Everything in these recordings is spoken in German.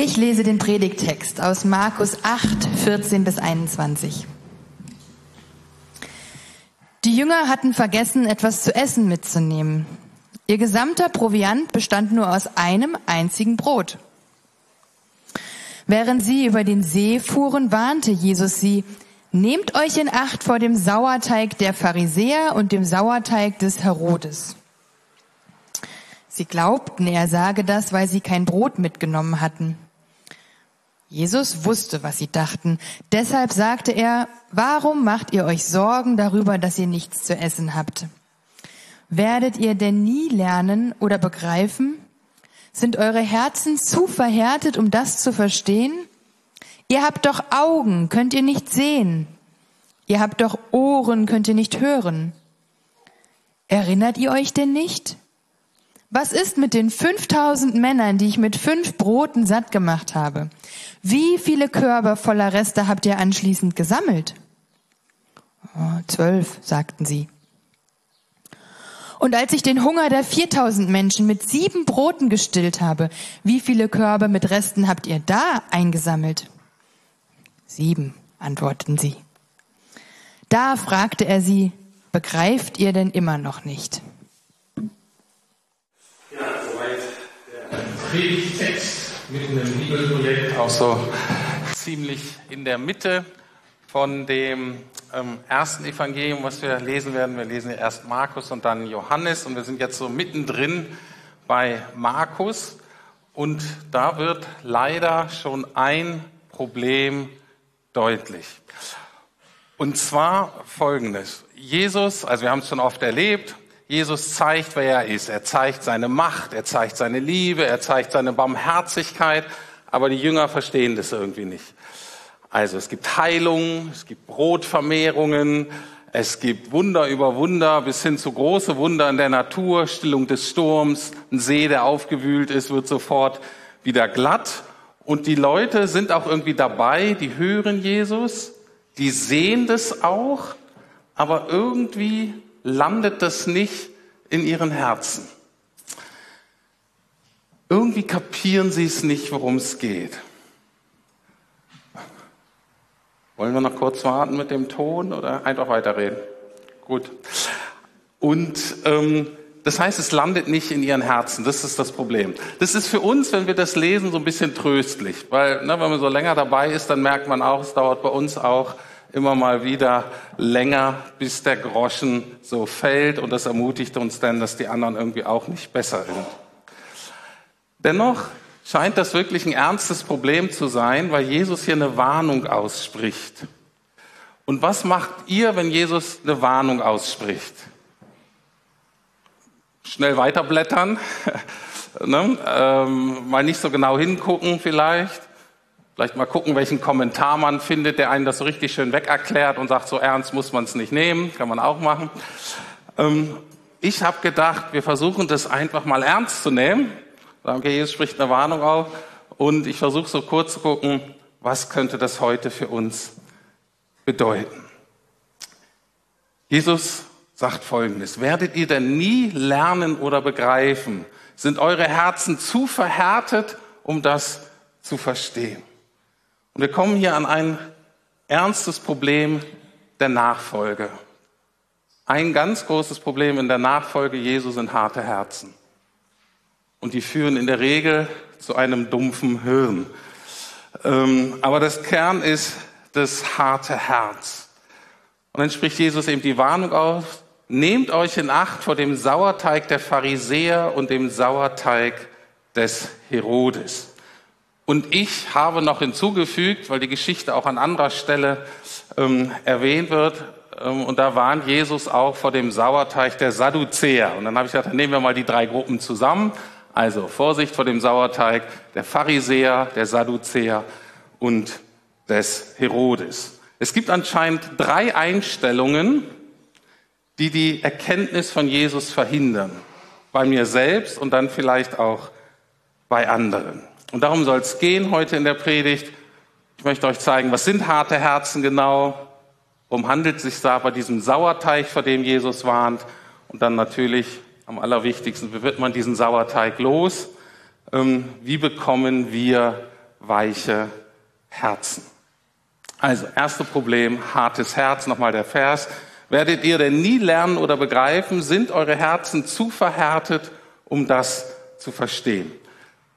Ich lese den Predigttext aus Markus 8, 14 bis 21. Die Jünger hatten vergessen, etwas zu essen mitzunehmen. Ihr gesamter Proviant bestand nur aus einem einzigen Brot. Während sie über den See fuhren, warnte Jesus sie, nehmt euch in Acht vor dem Sauerteig der Pharisäer und dem Sauerteig des Herodes. Sie glaubten, er sage das, weil sie kein Brot mitgenommen hatten. Jesus wusste, was sie dachten. Deshalb sagte er, warum macht ihr euch Sorgen darüber, dass ihr nichts zu essen habt? Werdet ihr denn nie lernen oder begreifen? Sind eure Herzen zu verhärtet, um das zu verstehen? Ihr habt doch Augen, könnt ihr nicht sehen? Ihr habt doch Ohren, könnt ihr nicht hören? Erinnert ihr euch denn nicht? Was ist mit den 5000 Männern, die ich mit fünf Broten satt gemacht habe? Wie viele Körbe voller Reste habt ihr anschließend gesammelt? Oh, zwölf, sagten sie. Und als ich den Hunger der 4000 Menschen mit sieben Broten gestillt habe, wie viele Körbe mit Resten habt ihr da eingesammelt? Sieben, antworteten sie. Da fragte er sie, begreift ihr denn immer noch nicht? Ja, soweit der Predigtext mitten im Bibelprojekt, auch so ziemlich in der Mitte von dem ähm, ersten Evangelium, was wir lesen werden. Wir lesen ja erst Markus und dann Johannes und wir sind jetzt so mittendrin bei Markus und da wird leider schon ein Problem deutlich. Und zwar folgendes. Jesus, also wir haben es schon oft erlebt, Jesus zeigt, wer er ist. Er zeigt seine Macht, er zeigt seine Liebe, er zeigt seine Barmherzigkeit, aber die Jünger verstehen das irgendwie nicht. Also es gibt Heilungen, es gibt Brotvermehrungen, es gibt Wunder über Wunder bis hin zu große Wunder in der Natur, Stillung des Sturms, ein See, der aufgewühlt ist, wird sofort wieder glatt. Und die Leute sind auch irgendwie dabei, die hören Jesus, die sehen das auch, aber irgendwie landet das nicht in ihren Herzen. Irgendwie kapieren sie es nicht, worum es geht. Wollen wir noch kurz warten mit dem Ton oder einfach weiterreden? Gut. Und ähm, das heißt, es landet nicht in ihren Herzen. Das ist das Problem. Das ist für uns, wenn wir das lesen, so ein bisschen tröstlich, weil ne, wenn man so länger dabei ist, dann merkt man auch, es dauert bei uns auch immer mal wieder länger, bis der Groschen so fällt. Und das ermutigt uns dann, dass die anderen irgendwie auch nicht besser sind. Dennoch scheint das wirklich ein ernstes Problem zu sein, weil Jesus hier eine Warnung ausspricht. Und was macht ihr, wenn Jesus eine Warnung ausspricht? Schnell weiterblättern, ne? ähm, mal nicht so genau hingucken vielleicht, vielleicht mal gucken, welchen Kommentar man findet, der einen das so richtig schön wegerklärt und sagt, so ernst muss man es nicht nehmen, kann man auch machen. Ähm, ich habe gedacht, wir versuchen das einfach mal ernst zu nehmen okay, Jesus spricht eine Warnung auf und ich versuche so kurz zu gucken, was könnte das heute für uns bedeuten. Jesus sagt Folgendes, werdet ihr denn nie lernen oder begreifen? Sind eure Herzen zu verhärtet, um das zu verstehen? Und wir kommen hier an ein ernstes Problem der Nachfolge. Ein ganz großes Problem in der Nachfolge Jesu sind harte Herzen. Und die führen in der Regel zu einem dumpfen Hirn. Ähm, aber das Kern ist das harte Herz. Und dann spricht Jesus eben die Warnung auf, nehmt euch in Acht vor dem Sauerteig der Pharisäer und dem Sauerteig des Herodes. Und ich habe noch hinzugefügt, weil die Geschichte auch an anderer Stelle ähm, erwähnt wird, ähm, und da warnt Jesus auch vor dem Sauerteig der Sadduzäer. Und dann habe ich gesagt, dann nehmen wir mal die drei Gruppen zusammen. Also Vorsicht vor dem Sauerteig der Pharisäer, der Sadduzäer und des Herodes. Es gibt anscheinend drei Einstellungen, die die Erkenntnis von Jesus verhindern. Bei mir selbst und dann vielleicht auch bei anderen. Und darum soll es gehen heute in der Predigt. Ich möchte euch zeigen, was sind harte Herzen genau? Worum handelt es sich da bei diesem Sauerteig, vor dem Jesus warnt? Und dann natürlich am allerwichtigsten, wie wird man diesen Sauerteig los? Ähm, wie bekommen wir weiche Herzen? Also, erste Problem, hartes Herz, nochmal der Vers. Werdet ihr denn nie lernen oder begreifen, sind eure Herzen zu verhärtet, um das zu verstehen?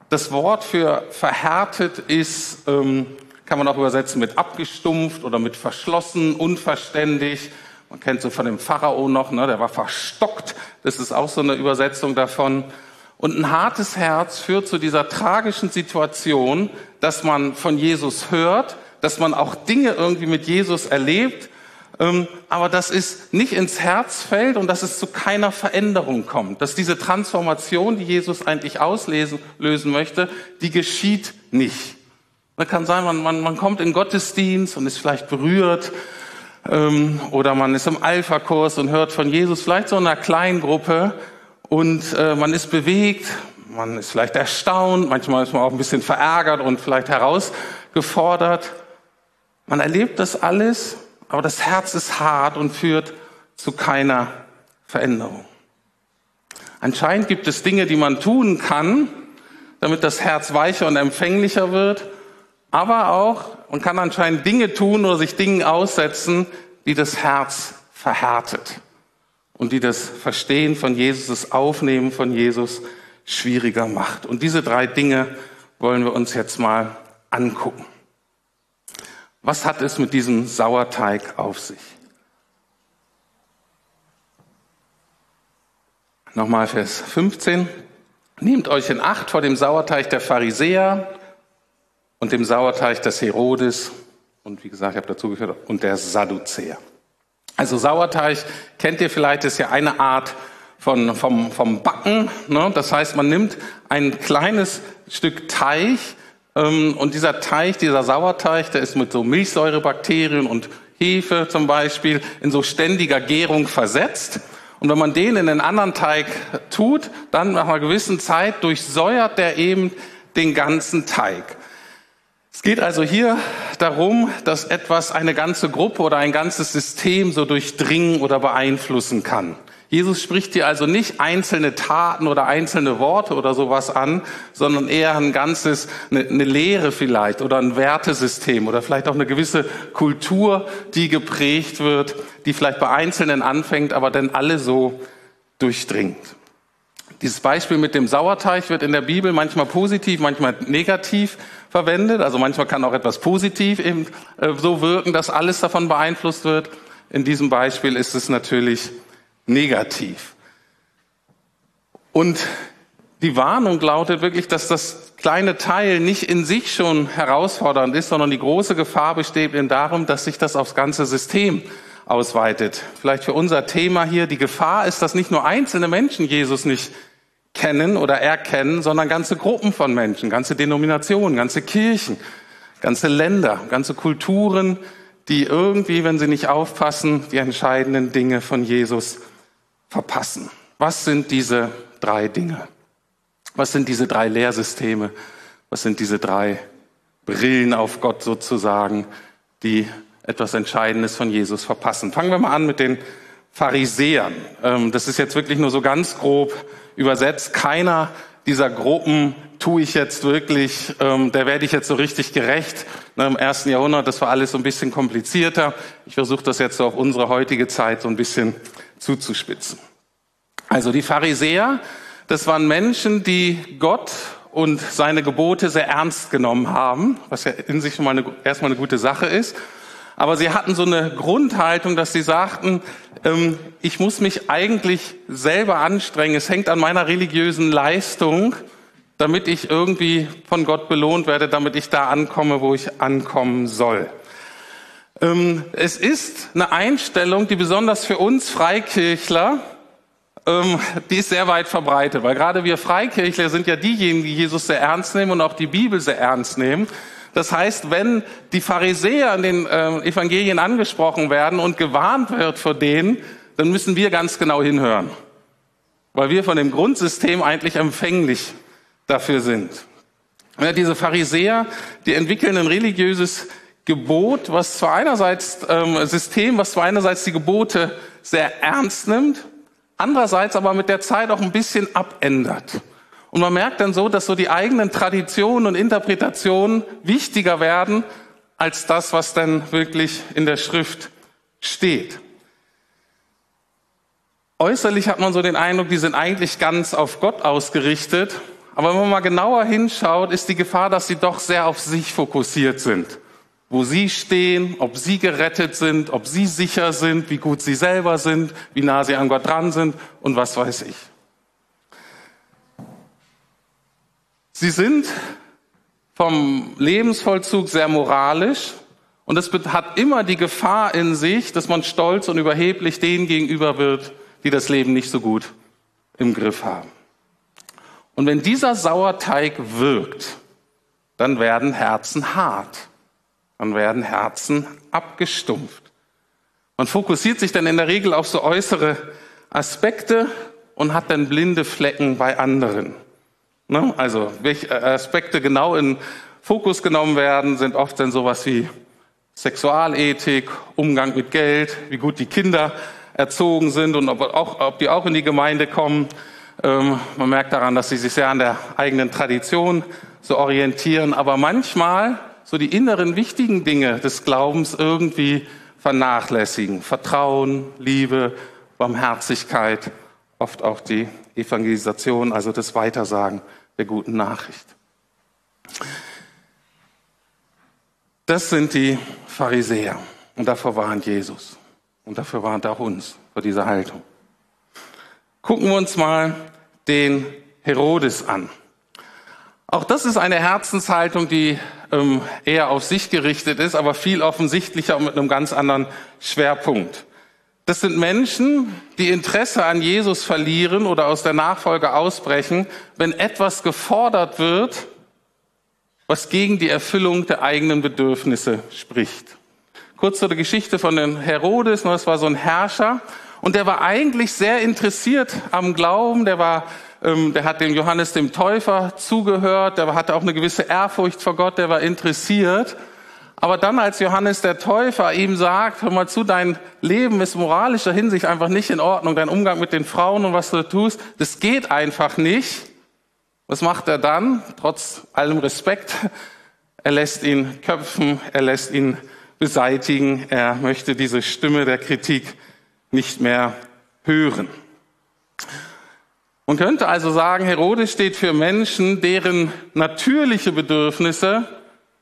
Das Wort für verhärtet ist, ähm, kann man auch übersetzen mit abgestumpft oder mit verschlossen, unverständig. Man kennt so von dem Pharao noch, ne, der war verstockt. Das ist auch so eine Übersetzung davon. Und ein hartes Herz führt zu dieser tragischen Situation, dass man von Jesus hört, dass man auch Dinge irgendwie mit Jesus erlebt, aber dass es nicht ins Herz fällt und dass es zu keiner Veränderung kommt. Dass diese Transformation, die Jesus eigentlich auslösen lösen möchte, die geschieht nicht. Da kann sein, man, man, man kommt in Gottesdienst und ist vielleicht berührt, ähm, oder man ist im Alpha-Kurs und hört von Jesus, vielleicht so in einer kleinen Gruppe und äh, man ist bewegt, man ist vielleicht erstaunt, manchmal ist man auch ein bisschen verärgert und vielleicht herausgefordert. Man erlebt das alles, aber das Herz ist hart und führt zu keiner Veränderung. Anscheinend gibt es Dinge, die man tun kann, damit das Herz weicher und empfänglicher wird, aber auch, man kann anscheinend Dinge tun oder sich Dingen aussetzen, die das Herz verhärtet und die das Verstehen von Jesus, das Aufnehmen von Jesus schwieriger macht. Und diese drei Dinge wollen wir uns jetzt mal angucken. Was hat es mit diesem Sauerteig auf sich? Nochmal Vers 15. Nehmt euch in Acht vor dem Sauerteig der Pharisäer und dem Sauerteig des Herodes und wie gesagt, ich habe dazu geführt, und der Sadduzäer. Also Sauerteig kennt ihr vielleicht, ist ja eine Art von, vom, vom Backen. Ne? Das heißt, man nimmt ein kleines Stück Teig, und dieser Teig, dieser Sauerteig, der ist mit so Milchsäurebakterien und Hefe zum Beispiel in so ständiger Gärung versetzt. Und wenn man den in den anderen Teig tut, dann nach einer gewissen Zeit durchsäuert der eben den ganzen Teig. Es geht also hier darum, dass etwas eine ganze Gruppe oder ein ganzes System so durchdringen oder beeinflussen kann. Jesus spricht hier also nicht einzelne Taten oder einzelne Worte oder sowas an, sondern eher ein ganzes, eine, eine Lehre vielleicht oder ein Wertesystem oder vielleicht auch eine gewisse Kultur, die geprägt wird, die vielleicht bei Einzelnen anfängt, aber dann alle so durchdringt. Dieses Beispiel mit dem Sauerteig wird in der Bibel manchmal positiv, manchmal negativ verwendet. Also manchmal kann auch etwas positiv eben äh, so wirken, dass alles davon beeinflusst wird. In diesem Beispiel ist es natürlich negativ. Und die Warnung lautet wirklich, dass das kleine Teil nicht in sich schon herausfordernd ist, sondern die große Gefahr besteht in darum, dass sich das aufs ganze System ausweitet. Vielleicht für unser Thema hier, die Gefahr ist, dass nicht nur einzelne Menschen Jesus nicht kennen oder erkennen, sondern ganze Gruppen von Menschen, ganze Denominationen, ganze Kirchen, ganze Länder, ganze Kulturen, die irgendwie, wenn sie nicht aufpassen, die entscheidenden Dinge von Jesus verpassen. Was sind diese drei Dinge? Was sind diese drei Lehrsysteme? Was sind diese drei Brillen auf Gott sozusagen, die etwas Entscheidendes von Jesus verpassen? Fangen wir mal an mit den Pharisäern. Ähm, das ist jetzt wirklich nur so ganz grob übersetzt. Keiner dieser Gruppen tue ich jetzt wirklich, ähm, der werde ich jetzt so richtig gerecht. Ne, Im ersten Jahrhundert, das war alles so ein bisschen komplizierter. Ich versuche das jetzt so auf unsere heutige Zeit so ein bisschen zuzuspitzen. Also die Pharisäer, das waren Menschen, die Gott und seine Gebote sehr ernst genommen haben, was ja in sich schon mal eine, erstmal eine gute Sache ist. Aber sie hatten so eine Grundhaltung, dass sie sagten, ähm, ich muss mich eigentlich selber anstrengen. Es hängt an meiner religiösen Leistung, damit ich irgendwie von Gott belohnt werde, damit ich da ankomme, wo ich ankommen soll. Ähm, es ist eine Einstellung, die besonders für uns Freikirchler, ähm, die ist sehr weit verbreitet, weil gerade wir Freikirchler sind ja diejenigen, die Jesus sehr ernst nehmen und auch die Bibel sehr ernst nehmen. Das heißt, wenn die Pharisäer in den äh, Evangelien angesprochen werden und gewarnt wird vor denen, dann müssen wir ganz genau hinhören, weil wir von dem Grundsystem eigentlich empfänglich dafür sind. Ja, diese Pharisäer, die entwickeln ein religiöses Gebot, was zwar einerseits ähm, System, was zwar einerseits die Gebote sehr ernst nimmt, andererseits aber mit der Zeit auch ein bisschen abändert. Und man merkt dann so, dass so die eigenen Traditionen und Interpretationen wichtiger werden als das, was dann wirklich in der Schrift steht. Äußerlich hat man so den Eindruck, die sind eigentlich ganz auf Gott ausgerichtet. Aber wenn man mal genauer hinschaut, ist die Gefahr, dass sie doch sehr auf sich fokussiert sind. Wo sie stehen, ob sie gerettet sind, ob sie sicher sind, wie gut sie selber sind, wie nah sie an Gott dran sind und was weiß ich. Sie sind vom Lebensvollzug sehr moralisch und es hat immer die Gefahr in sich, dass man stolz und überheblich denen gegenüber wird, die das Leben nicht so gut im Griff haben. Und wenn dieser Sauerteig wirkt, dann werden Herzen hart, dann werden Herzen abgestumpft. Man fokussiert sich dann in der Regel auf so äußere Aspekte und hat dann blinde Flecken bei anderen. Ne? Also welche Aspekte genau in Fokus genommen werden, sind oft dann sowas wie Sexualethik, Umgang mit Geld, wie gut die Kinder erzogen sind und ob, auch, ob die auch in die Gemeinde kommen. Ähm, man merkt daran, dass sie sich sehr an der eigenen Tradition so orientieren, aber manchmal so die inneren wichtigen Dinge des Glaubens irgendwie vernachlässigen. Vertrauen, Liebe, Barmherzigkeit, oft auch die Evangelisation, also das Weitersagen der guten Nachricht. Das sind die Pharisäer und davor warnt Jesus. Und dafür warnt auch uns vor dieser Haltung. Gucken wir uns mal den Herodes an. Auch das ist eine Herzenshaltung, die ähm, eher auf sich gerichtet ist, aber viel offensichtlicher und mit einem ganz anderen Schwerpunkt. Das sind Menschen, die Interesse an Jesus verlieren oder aus der Nachfolge ausbrechen, wenn etwas gefordert wird, was gegen die Erfüllung der eigenen Bedürfnisse spricht. Kurz zur Geschichte von den Herodes. Das war so ein Herrscher und der war eigentlich sehr interessiert am Glauben. Der war, ähm, der hat dem Johannes dem Täufer zugehört. Der hatte auch eine gewisse Ehrfurcht vor Gott. Der war interessiert. Aber dann, als Johannes der Täufer ihm sagt, hör mal zu, dein Leben ist moralischer Hinsicht einfach nicht in Ordnung, dein Umgang mit den Frauen und was du tust, das geht einfach nicht. Was macht er dann? Trotz allem Respekt. Er lässt ihn köpfen, er lässt ihn beseitigen. Er möchte diese Stimme der Kritik nicht mehr hören. Man könnte also sagen, Herodes steht für Menschen, deren natürliche Bedürfnisse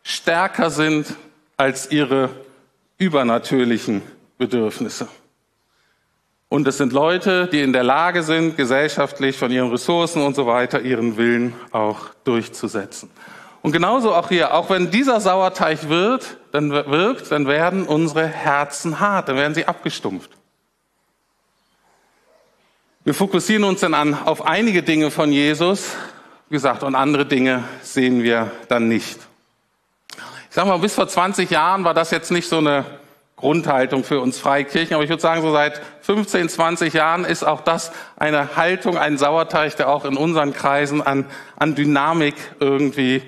stärker sind als ihre übernatürlichen Bedürfnisse. Und es sind Leute, die in der Lage sind, gesellschaftlich von ihren Ressourcen und so weiter ihren Willen auch durchzusetzen. Und genauso auch hier, auch wenn dieser Sauerteig wird, dann wirkt, dann werden unsere Herzen hart, dann werden sie abgestumpft. Wir fokussieren uns dann an, auf einige Dinge von Jesus, wie gesagt, und andere Dinge sehen wir dann nicht. Ich sag mal, bis vor 20 Jahren war das jetzt nicht so eine Grundhaltung für uns Freikirchen, aber ich würde sagen, so seit 15, 20 Jahren ist auch das eine Haltung, ein Sauerteig, der auch in unseren Kreisen an, an Dynamik irgendwie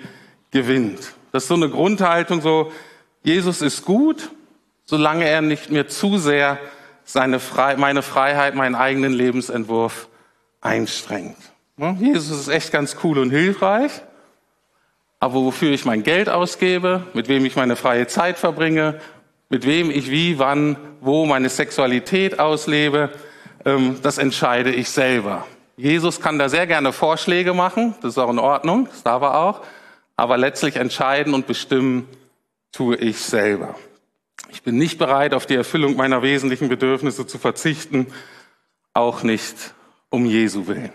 gewinnt. Das ist so eine Grundhaltung, so Jesus ist gut, solange er nicht mir zu sehr seine Fre meine Freiheit, meinen eigenen Lebensentwurf einstrengt. Jesus ist echt ganz cool und hilfreich, aber wofür ich mein Geld ausgebe, mit wem ich meine freie Zeit verbringe, mit wem ich wie, wann, wo meine Sexualität auslebe, ähm, das entscheide ich selber. Jesus kann da sehr gerne Vorschläge machen, das ist auch in Ordnung, das darf er auch aber letztlich entscheiden und bestimmen tue ich selber. Ich bin nicht bereit, auf die Erfüllung meiner wesentlichen Bedürfnisse zu verzichten, auch nicht um Jesu willen.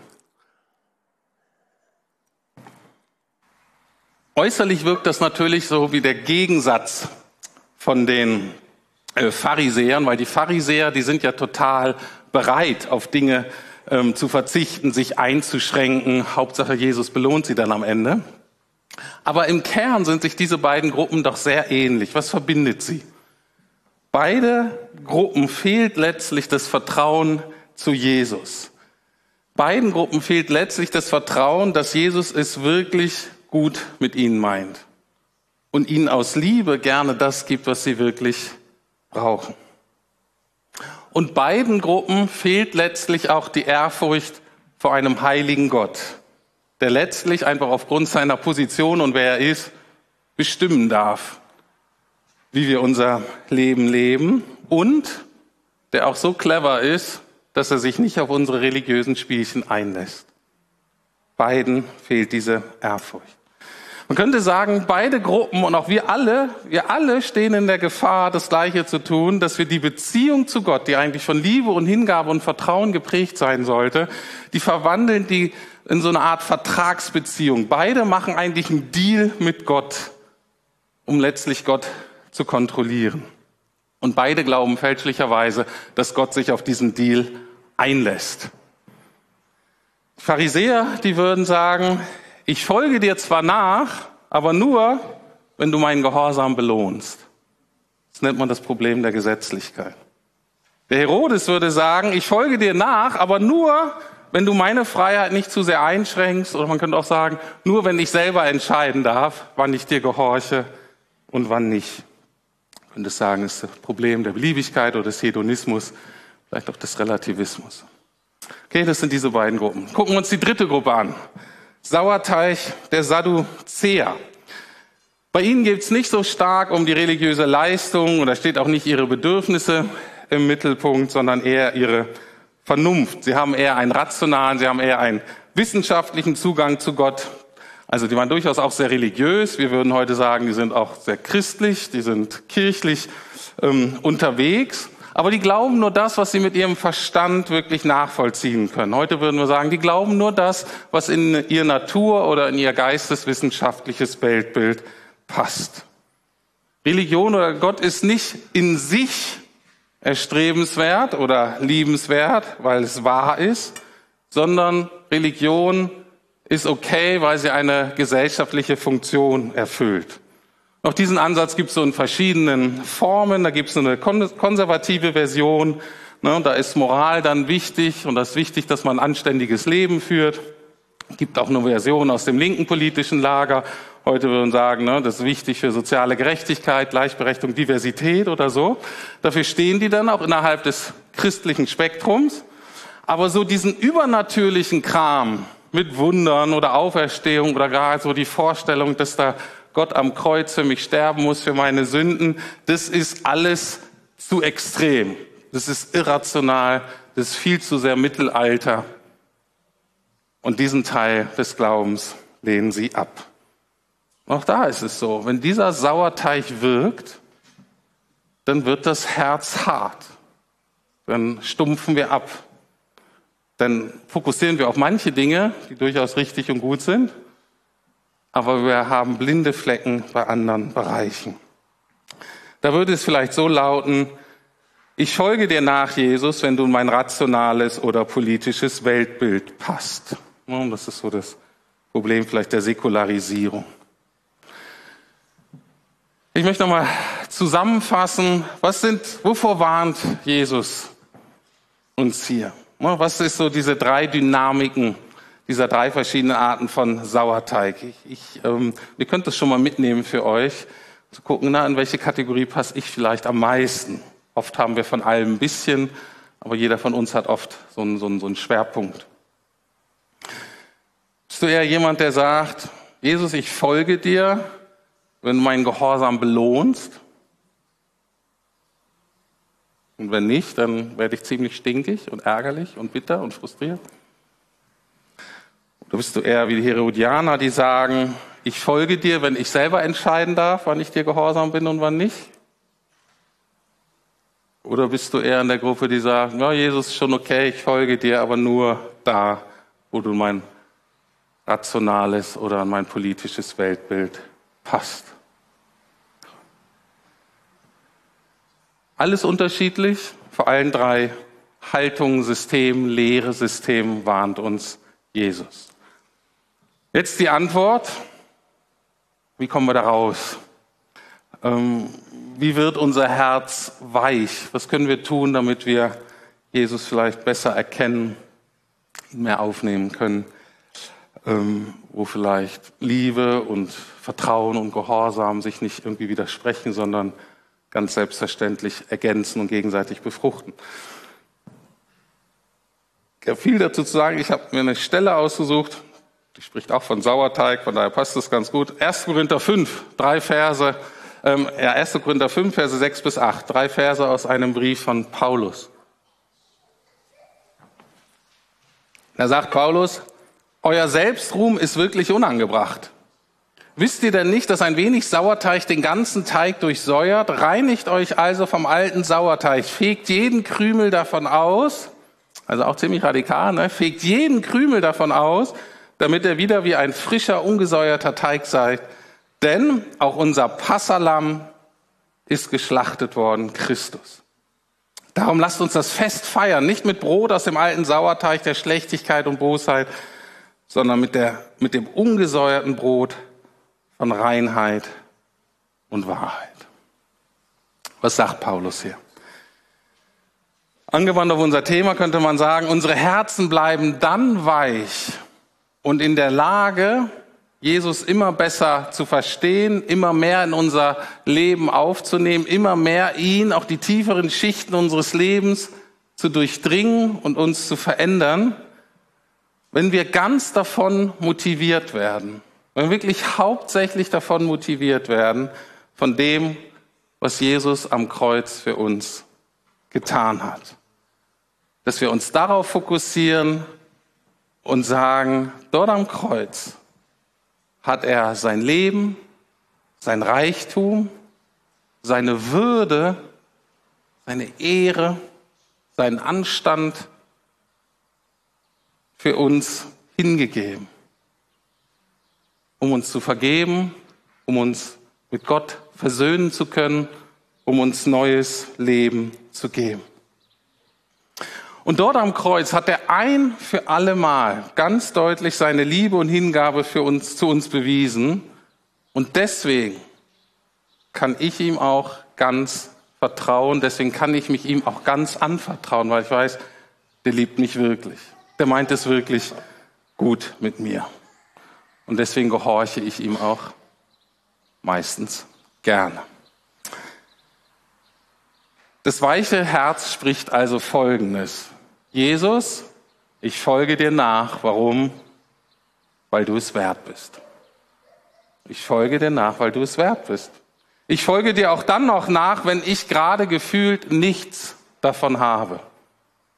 Äußerlich wirkt das natürlich so wie der Gegensatz von den äh, Pharisäern, weil die Pharisäer, die sind ja total bereit, auf Dinge ähm, zu verzichten, sich einzuschränken. Hauptsache Jesus belohnt sie dann am Ende. Aber im Kern sind sich diese beiden Gruppen doch sehr ähnlich. Was verbindet sie? Beide Gruppen fehlt letztlich das Vertrauen zu Jesus. Beiden Gruppen fehlt letztlich das Vertrauen, dass Jesus es wirklich gut mit ihnen meint und ihnen aus Liebe gerne das gibt, was sie wirklich brauchen. Und beiden Gruppen fehlt letztlich auch die Ehrfurcht vor einem heiligen Gott, der letztlich einfach aufgrund seiner Position und wer er ist, bestimmen darf, wie wir unser Leben leben und der auch so clever ist, dass er sich nicht auf unsere religiösen Spielchen einlässt. Beiden fehlt diese Ehrfurcht. Man könnte sagen, beide Gruppen und auch wir alle, wir alle stehen in der Gefahr, das Gleiche zu tun, dass wir die Beziehung zu Gott, die eigentlich von Liebe und Hingabe und Vertrauen geprägt sein sollte, die verwandeln die in so eine Art Vertragsbeziehung. Beide machen eigentlich einen Deal mit Gott, um letztlich Gott zu kontrollieren. Und beide glauben fälschlicherweise, dass Gott sich auf diesen Deal einlässt. Pharisäer, die würden sagen, ich folge dir zwar nach, aber nur, wenn du meinen Gehorsam belohnst. Das nennt man das Problem der Gesetzlichkeit. Der Herodes würde sagen, ich folge dir nach, aber nur, wenn du meine Freiheit nicht zu sehr einschränkst, oder man könnte auch sagen, nur wenn ich selber entscheiden darf, wann ich dir gehorche und wann nicht. Könnte sagen, ist das Problem der Beliebigkeit oder des Hedonismus, vielleicht auch des Relativismus. Okay, das sind diese beiden Gruppen. Gucken wir uns die dritte Gruppe an. Sauerteig der Sadduzäer. Bei ihnen geht es nicht so stark um die religiöse Leistung da steht auch nicht ihre Bedürfnisse im Mittelpunkt, sondern eher ihre Vernunft. Sie haben eher einen rationalen, sie haben eher einen wissenschaftlichen Zugang zu Gott. Also die waren durchaus auch sehr religiös. Wir würden heute sagen, die sind auch sehr christlich, die sind kirchlich ähm, unterwegs. Aber die glauben nur das, was sie mit ihrem Verstand wirklich nachvollziehen können. Heute würden wir sagen, die glauben nur das, was in ihr Natur oder in ihr geisteswissenschaftliches Weltbild passt. Religion oder Gott ist nicht in sich erstrebenswert oder liebenswert, weil es wahr ist, sondern Religion ist okay, weil sie eine gesellschaftliche Funktion erfüllt. Auch diesen Ansatz gibt es so in verschiedenen Formen. Da gibt es eine konservative Version. Ne, da ist Moral dann wichtig und das ist wichtig, dass man ein anständiges Leben führt. Es gibt auch eine Version aus dem linken politischen Lager. Heute würden sagen, ne, das ist wichtig für soziale Gerechtigkeit, Gleichberechtigung, Diversität oder so. Dafür stehen die dann auch innerhalb des christlichen Spektrums. Aber so diesen übernatürlichen Kram mit Wundern oder Auferstehung oder gar so die Vorstellung, dass da Gott am Kreuz für mich sterben muss, für meine Sünden, das ist alles zu extrem. Das ist irrational, das ist viel zu sehr Mittelalter. Und diesen Teil des Glaubens lehnen sie ab. Auch da ist es so, wenn dieser Sauerteig wirkt, dann wird das Herz hart. Dann stumpfen wir ab. Dann fokussieren wir auf manche Dinge, die durchaus richtig und gut sind aber wir haben blinde Flecken bei anderen Bereichen. Da würde es vielleicht so lauten, ich folge dir nach, Jesus, wenn du in mein rationales oder politisches Weltbild passt. Das ist so das Problem vielleicht der Säkularisierung. Ich möchte nochmal zusammenfassen, was sind, wovor warnt Jesus uns hier? Was ist so diese drei Dynamiken, dieser drei verschiedenen Arten von Sauerteig. Ich, ich, ähm, ihr könnt das schon mal mitnehmen für euch, zu gucken, na, in welche Kategorie passe ich vielleicht am meisten. Oft haben wir von allem ein bisschen, aber jeder von uns hat oft so einen, so einen, so einen Schwerpunkt. Bist du eher jemand, der sagt, Jesus, ich folge dir, wenn du meinen Gehorsam belohnst? Und wenn nicht, dann werde ich ziemlich stinkig und ärgerlich und bitter und frustriert. Oder bist du eher wie die Herodianer, die sagen, ich folge dir, wenn ich selber entscheiden darf, wann ich dir gehorsam bin und wann nicht? Oder bist du eher in der Gruppe, die sagt, ja, Jesus ist schon okay, ich folge dir, aber nur da, wo du mein rationales oder mein politisches Weltbild passt? Alles unterschiedlich, vor allen drei Haltungen, Systemen, Lehre, Systemen warnt uns Jesus. Jetzt die Antwort. Wie kommen wir da raus? Ähm, wie wird unser Herz weich? Was können wir tun, damit wir Jesus vielleicht besser erkennen, mehr aufnehmen können? Ähm, wo vielleicht Liebe und Vertrauen und Gehorsam sich nicht irgendwie widersprechen, sondern ganz selbstverständlich ergänzen und gegenseitig befruchten. habe viel dazu zu sagen. Ich habe mir eine Stelle ausgesucht, die spricht auch von Sauerteig, von daher passt das ganz gut. 1. Korinther 5, drei Verse, ähm, ja, 1. Korinther 5, Verse 6 bis 8, drei Verse aus einem Brief von Paulus. Da sagt Paulus, euer Selbstruhm ist wirklich unangebracht. Wisst ihr denn nicht, dass ein wenig Sauerteig den ganzen Teig durchsäuert? Reinigt euch also vom alten Sauerteig, fegt jeden Krümel davon aus, also auch ziemlich radikal, ne? fegt jeden Krümel davon aus, damit er wieder wie ein frischer, ungesäuerter Teig sei. Denn auch unser Passalam ist geschlachtet worden, Christus. Darum lasst uns das Fest feiern, nicht mit Brot aus dem alten Sauerteig der Schlechtigkeit und Bosheit, sondern mit, der, mit dem ungesäuerten Brot von Reinheit und Wahrheit. Was sagt Paulus hier? Angewandt auf unser Thema könnte man sagen, unsere Herzen bleiben dann weich und in der Lage, Jesus immer besser zu verstehen, immer mehr in unser Leben aufzunehmen, immer mehr ihn, auch die tieferen Schichten unseres Lebens zu durchdringen und uns zu verändern, wenn wir ganz davon motiviert werden, wir wirklich hauptsächlich davon motiviert werden, von dem, was Jesus am Kreuz für uns getan hat. Dass wir uns darauf fokussieren und sagen, dort am Kreuz hat er sein Leben, sein Reichtum, seine Würde, seine Ehre, seinen Anstand für uns hingegeben um uns zu vergeben, um uns mit Gott versöhnen zu können, um uns neues Leben zu geben. Und dort am Kreuz hat er ein für alle Mal ganz deutlich seine Liebe und Hingabe für uns, zu uns bewiesen. Und deswegen kann ich ihm auch ganz vertrauen. Deswegen kann ich mich ihm auch ganz anvertrauen, weil ich weiß, der liebt mich wirklich. Der meint es wirklich gut mit mir. Und deswegen gehorche ich ihm auch meistens gerne. Das weiche Herz spricht also Folgendes. Jesus, ich folge dir nach. Warum? Weil du es wert bist. Ich folge dir nach, weil du es wert bist. Ich folge dir auch dann noch nach, wenn ich gerade gefühlt nichts davon habe.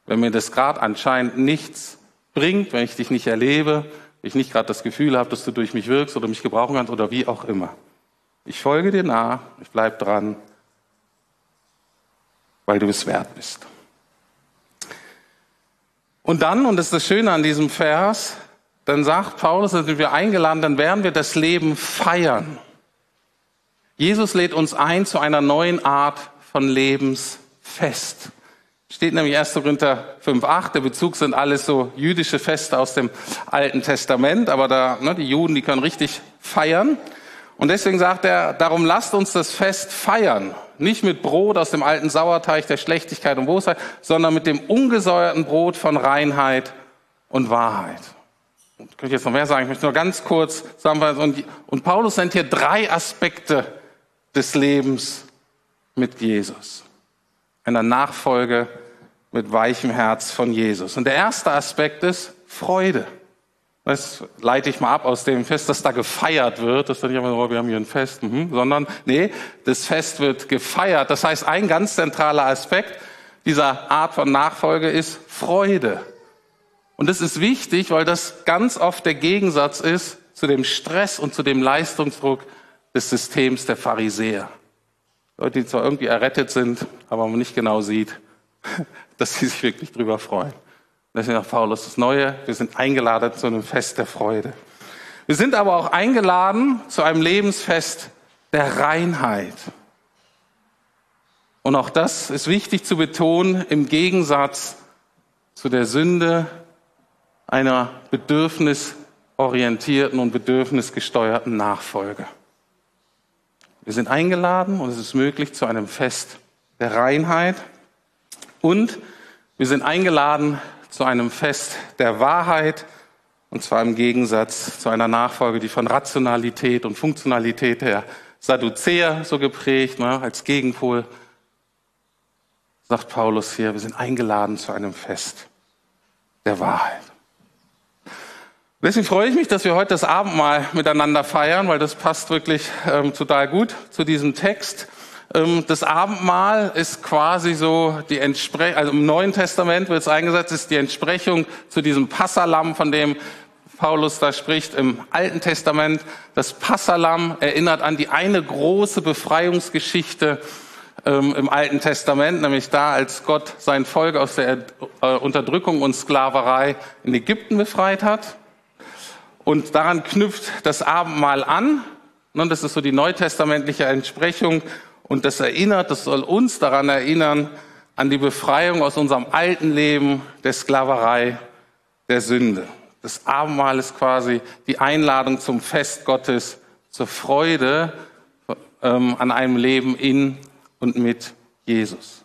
Wenn mir das gerade anscheinend nichts bringt, wenn ich dich nicht erlebe, ich nicht gerade das Gefühl habe, dass du durch mich wirkst oder mich gebrauchen kannst oder wie auch immer. Ich folge dir nach, ich bleib dran, weil du es wert bist. Und dann, und das ist das Schöne an diesem Vers, dann sagt Paulus, dann sind wir eingeladen, dann werden wir das Leben feiern. Jesus lädt uns ein zu einer neuen Art von Lebensfest. Steht nämlich 1. Korinther 5,8. Der Bezug sind alles so jüdische Feste aus dem Alten Testament, aber da, ne, die Juden, die können richtig feiern. Und deswegen sagt er, darum lasst uns das Fest feiern. Nicht mit Brot aus dem alten Sauerteig der Schlechtigkeit und Bosheit, sondern mit dem ungesäuerten Brot von Reinheit und Wahrheit. Und könnte ich jetzt noch mehr sagen? Ich möchte nur ganz kurz sagen, und, und Paulus nennt hier drei Aspekte des Lebens mit Jesus einer Nachfolge mit weichem Herz von Jesus. Und der erste Aspekt ist Freude. Das leite ich mal ab aus dem Fest, das da gefeiert wird. Das ist nicht immer so, wir haben hier ein Fest, mhm, sondern nee, das Fest wird gefeiert. Das heißt, ein ganz zentraler Aspekt dieser Art von Nachfolge ist Freude. Und das ist wichtig, weil das ganz oft der Gegensatz ist zu dem Stress und zu dem Leistungsdruck des Systems der Pharisäer. Leute, die zwar irgendwie errettet sind, aber man nicht genau sieht, dass sie sich wirklich drüber freuen. Deswegen sagt Paulus das Neue, wir sind eingeladen zu einem Fest der Freude. Wir sind aber auch eingeladen zu einem Lebensfest der Reinheit. Und auch das ist wichtig zu betonen im Gegensatz zu der Sünde einer bedürfnisorientierten und bedürfnisgesteuerten Nachfolge. Wir sind eingeladen und es ist möglich zu einem Fest der Reinheit. Und wir sind eingeladen zu einem Fest der Wahrheit. Und zwar im Gegensatz zu einer Nachfolge, die von Rationalität und Funktionalität der Sadduzäer so geprägt, ne, als Gegenpol, sagt Paulus hier, wir sind eingeladen zu einem Fest der Wahrheit. Deswegen freue ich mich, dass wir heute das Abendmahl miteinander feiern, weil das passt wirklich ähm, total gut zu diesem Text. Ähm, das Abendmahl ist quasi so die Entsprechung, also im Neuen Testament wird es eingesetzt, ist die Entsprechung zu diesem Passalam, von dem Paulus da spricht im Alten Testament. Das Passalam erinnert an die eine große Befreiungsgeschichte ähm, im Alten Testament, nämlich da, als Gott sein Volk aus der äh, Unterdrückung und Sklaverei in Ägypten befreit hat. Und daran knüpft das Abendmahl an. Und das ist so die neutestamentliche Entsprechung. Und das erinnert, das soll uns daran erinnern, an die Befreiung aus unserem alten Leben der Sklaverei, der Sünde. Das Abendmahl ist quasi die Einladung zum Fest Gottes, zur Freude ähm, an einem Leben in und mit Jesus.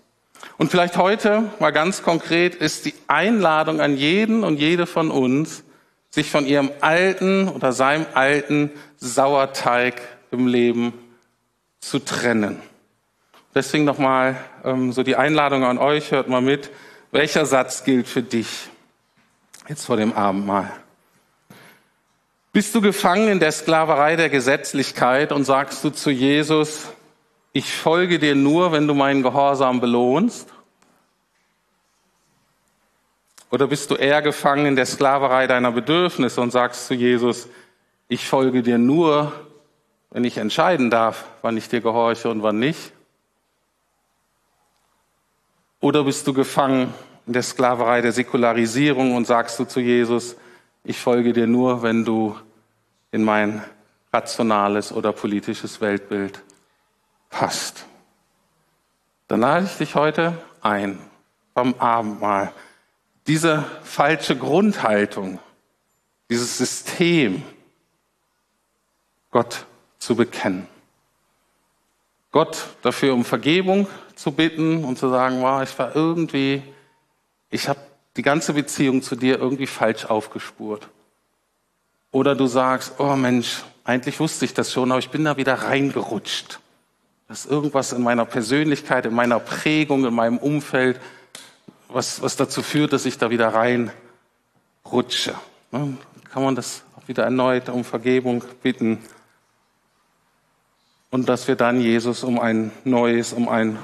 Und vielleicht heute mal ganz konkret ist die Einladung an jeden und jede von uns, sich von ihrem alten oder seinem alten Sauerteig im Leben zu trennen. Deswegen nochmal ähm, so die Einladung an euch, hört mal mit, welcher Satz gilt für dich jetzt vor dem Abendmahl? Bist du gefangen in der Sklaverei der Gesetzlichkeit und sagst du zu Jesus, ich folge dir nur, wenn du meinen Gehorsam belohnst? Oder bist du eher gefangen in der Sklaverei deiner Bedürfnisse und sagst zu Jesus, ich folge dir nur, wenn ich entscheiden darf, wann ich dir gehorche und wann nicht? Oder bist du gefangen in der Sklaverei der Säkularisierung und sagst du zu Jesus, ich folge dir nur, wenn du in mein rationales oder politisches Weltbild passt? Dann lade ich dich heute ein beim Abendmahl diese falsche Grundhaltung, dieses System Gott zu bekennen. Gott dafür um Vergebung zu bitten und zu sagen, wow, ich war irgendwie, ich habe die ganze Beziehung zu dir irgendwie falsch aufgespurt. Oder du sagst, oh Mensch, eigentlich wusste ich das schon, aber ich bin da wieder reingerutscht. Das ist irgendwas in meiner Persönlichkeit, in meiner Prägung, in meinem Umfeld, was, was dazu führt, dass ich da wieder reinrutsche. Ne? Kann man das auch wieder erneut um Vergebung bitten und dass wir dann Jesus um ein neues, um ein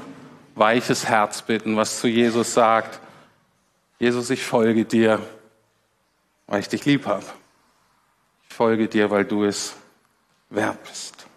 weiches Herz bitten, was zu Jesus sagt, Jesus, ich folge dir, weil ich dich lieb habe. Ich folge dir, weil du es wert bist.